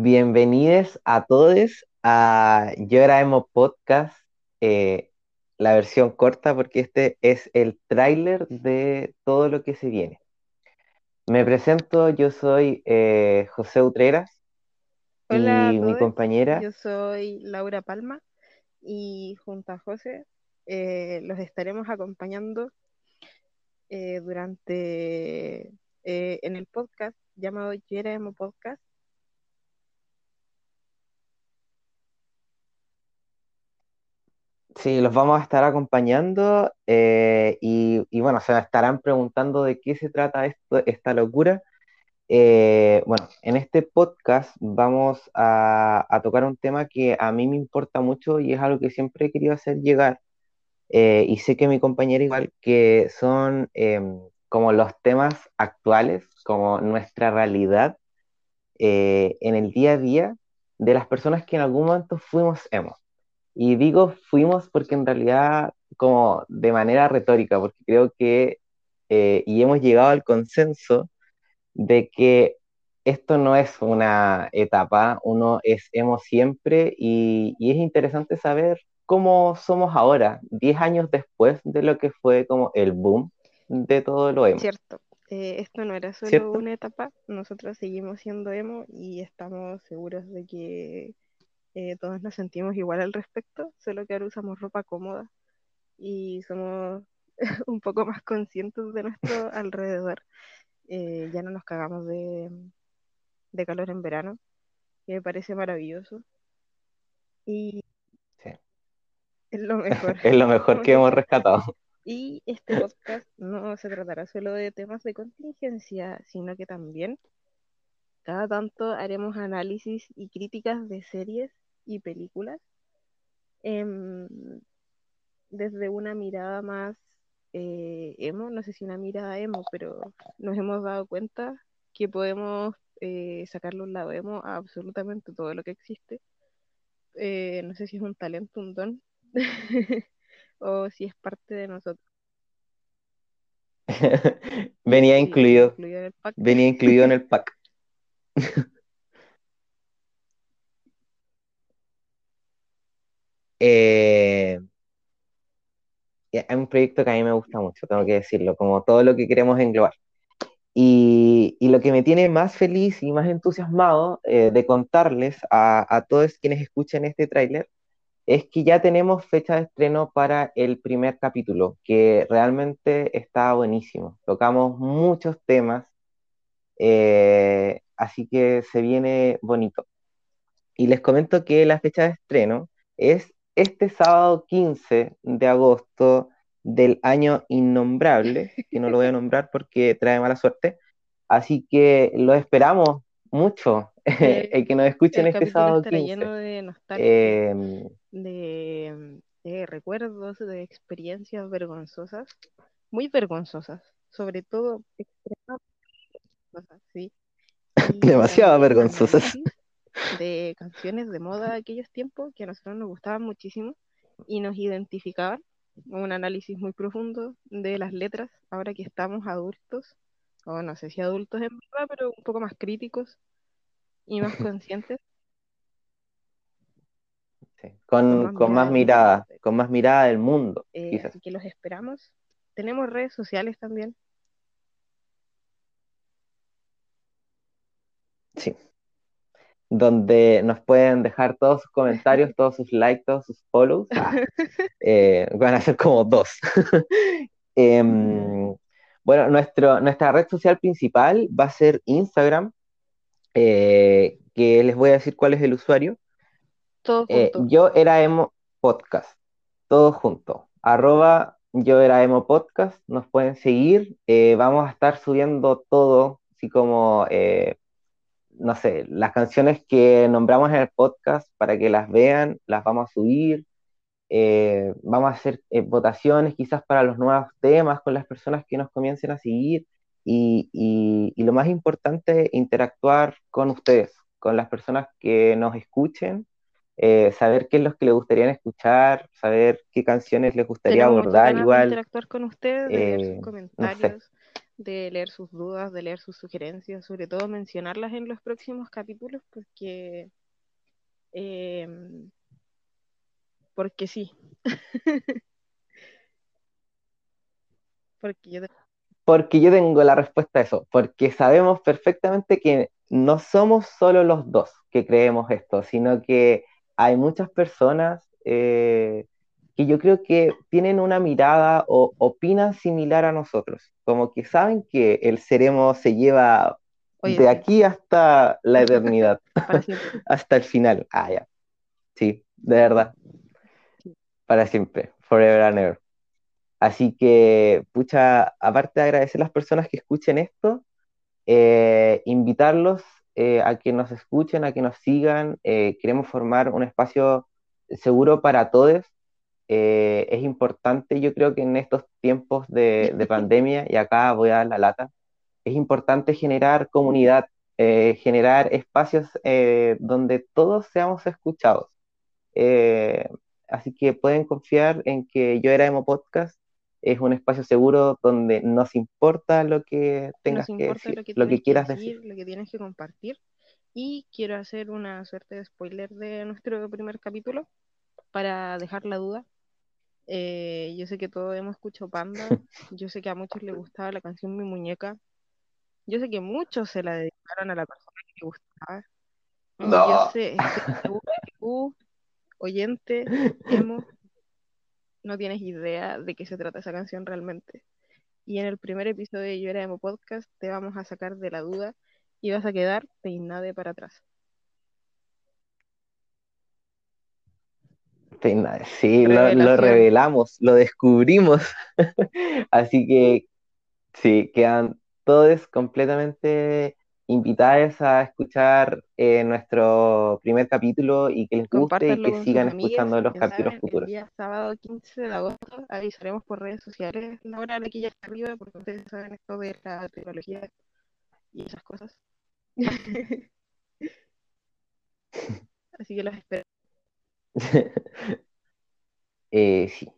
Bienvenidos a todos a Yo era Emo Podcast, eh, la versión corta, porque este es el tráiler de todo lo que se viene. Me presento, yo soy eh, José Utreras Hola y mi compañera, yo soy Laura Palma y junto a José eh, los estaremos acompañando durante en el podcast llamado Yo era Emo Podcast. Sí, los vamos a estar acompañando eh, y, bueno, se estarán preguntando de qué se trata esto, esta locura. Eh, bueno, en este podcast vamos a, a tocar un tema que a mí me importa mucho y es algo que siempre he querido hacer llegar eh, y sé que mi compañera igual, que son em, como los temas actuales, como nuestra realidad eh, en el día a día de las personas que en algún momento fuimos emo. Y digo fuimos porque en realidad como de manera retórica, porque creo que, eh, y hemos llegado al consenso de que esto no es una etapa, uno es emo siempre y, y es interesante saber cómo somos ahora, 10 años después de lo que fue como el boom de todo lo emo, Cierto, eh, esto no era solo ¿cierto? una etapa, nosotros seguimos siendo emo y estamos seguros de que eh, todos nos sentimos igual al respecto, solo que ahora usamos ropa cómoda y somos un poco más conscientes de nuestro alrededor. Eh, ya no nos cagamos de, de calor en verano, que me parece maravilloso. Y Sí. es lo mejor. Es lo mejor que hemos rescatado. Y este podcast no se tratará solo de temas de contingencia, sino que también cada tanto haremos análisis y críticas de series y películas em, desde una mirada más eh, emo, no sé si una mirada emo, pero nos hemos dado cuenta que podemos eh, sacarle un lado emo a absolutamente todo lo que existe. Eh, no sé si es un talento, un don, o si es parte de nosotros. Venía sí, incluido, venía incluido en el pack. Eh, es un proyecto que a mí me gusta mucho, tengo que decirlo, como todo lo que queremos englobar. Y, y lo que me tiene más feliz y más entusiasmado eh, de contarles a, a todos quienes escuchen este tráiler es que ya tenemos fecha de estreno para el primer capítulo, que realmente está buenísimo. Tocamos muchos temas, eh, así que se viene bonito. Y les comento que la fecha de estreno es este sábado 15 de agosto del año innombrable, que no lo voy a nombrar porque trae mala suerte. Así que lo esperamos mucho, Eh, el que nos escuchen el este sábado estará lleno 15. de nostalgia, Eh, de, de recuerdos, de experiencias vergonzosas, muy vergonzosas, sobre todo extremadamente vergonzosas, ¿sí? Demasiado vergonzosas. De canciones de moda de aquellos tiempos que a nosotros nos gustaban muchísimo y nos identificaban. Un análisis muy profundo de las letras, ahora que estamos adultos, o no sé si adultos en verdad, pero un poco más críticos y más conscientes, Sí, con Con, más con mirada, con más mirada del mundo, Eh, quizás. así que los esperamos. Tenemos redes sociales también. Sí. Donde nos pueden dejar todos sus comentarios, todos sus likes, todos sus follows. Ah, eh, van a ser como dos. Em, bueno, nuestro, nuestra red social principal va a ser Instagram, eh, que les voy a decir cuál es el usuario. Todo Eh, junto. yo era emo podcast, todo junto. Arroba yo era emo podcast, nos pueden seguir. Vamos a estar subiendo todo, así como, no sé, las canciones que nombramos en el podcast para que las vean, las vamos a subir. Eh, vamos a hacer eh, votaciones quizás para los nuevos temas con las personas que nos comiencen a seguir. Y, y y lo más importante, interactuar con ustedes, con las personas que nos escuchen eh, saber qué es lo que les gustaría escuchar, saber qué canciones les gustaría Tenemos abordar igual, interactuar con ustedes, de ver sus no sé. De leer sus dudas, de leer sus sugerencias, sobre todo mencionarlas en los próximos capítulos, porque, em, porque sí. porque yo porque yo tengo la respuesta a eso, porque sabemos perfectamente que no somos solo los dos que creemos esto, sino que hay muchas personas eh, que yo creo que tienen una mirada o opinan similar a nosotros, como que saben que el seremo se lleva de aquí hasta la eternidad, hasta el final. Ah, ya. Sí, de verdad. Para siempre, forever and ever. Así que, pucha, aparte de agradecer a las personas que escuchen esto, eh, invitarlos eh, a que nos escuchen, a que nos sigan. Eh, queremos formar un espacio seguro para todos. Es importante, yo creo que en estos tiempos de, de, pandemia, y acá voy a dar la lata, es importante generar comunidad, generar espacios donde todos seamos escuchados. así que pueden confiar en que yo era Emo Podcast es un espacio seguro donde nos importa lo que tengas que decir, lo que, quieras decir, lo que tienes que compartir. Y quiero hacer una suerte de spoiler de nuestro primer capítulo para dejar la duda. Eh, yo sé que todos hemos escuchado Panda, yo sé que a muchos les gustaba la canción Mi Muñeca, yo sé que muchos se la dedicaron a la persona que le gustaba. No. Yo sé, que tú, oyente, hemos no tienes idea de qué se trata esa canción realmente. Y en el primer episodio de Yo era Emo Podcast te vamos a sacar de la duda y vas a quedar peinade para atrás. Sí, lo, lo, revelamos, lo descubrimos. Así que sí, quedan todos completamente invitadas a escuchar eh, nuestro primer capítulo y que les guste y que sigan escuchando los capítulos futuros. El día sábado 15 de agosto avisaremos por redes sociales la hora de que ya está arriba porque ustedes saben esto de la tecnología y esas cosas. Así que los espero. Eh, sí.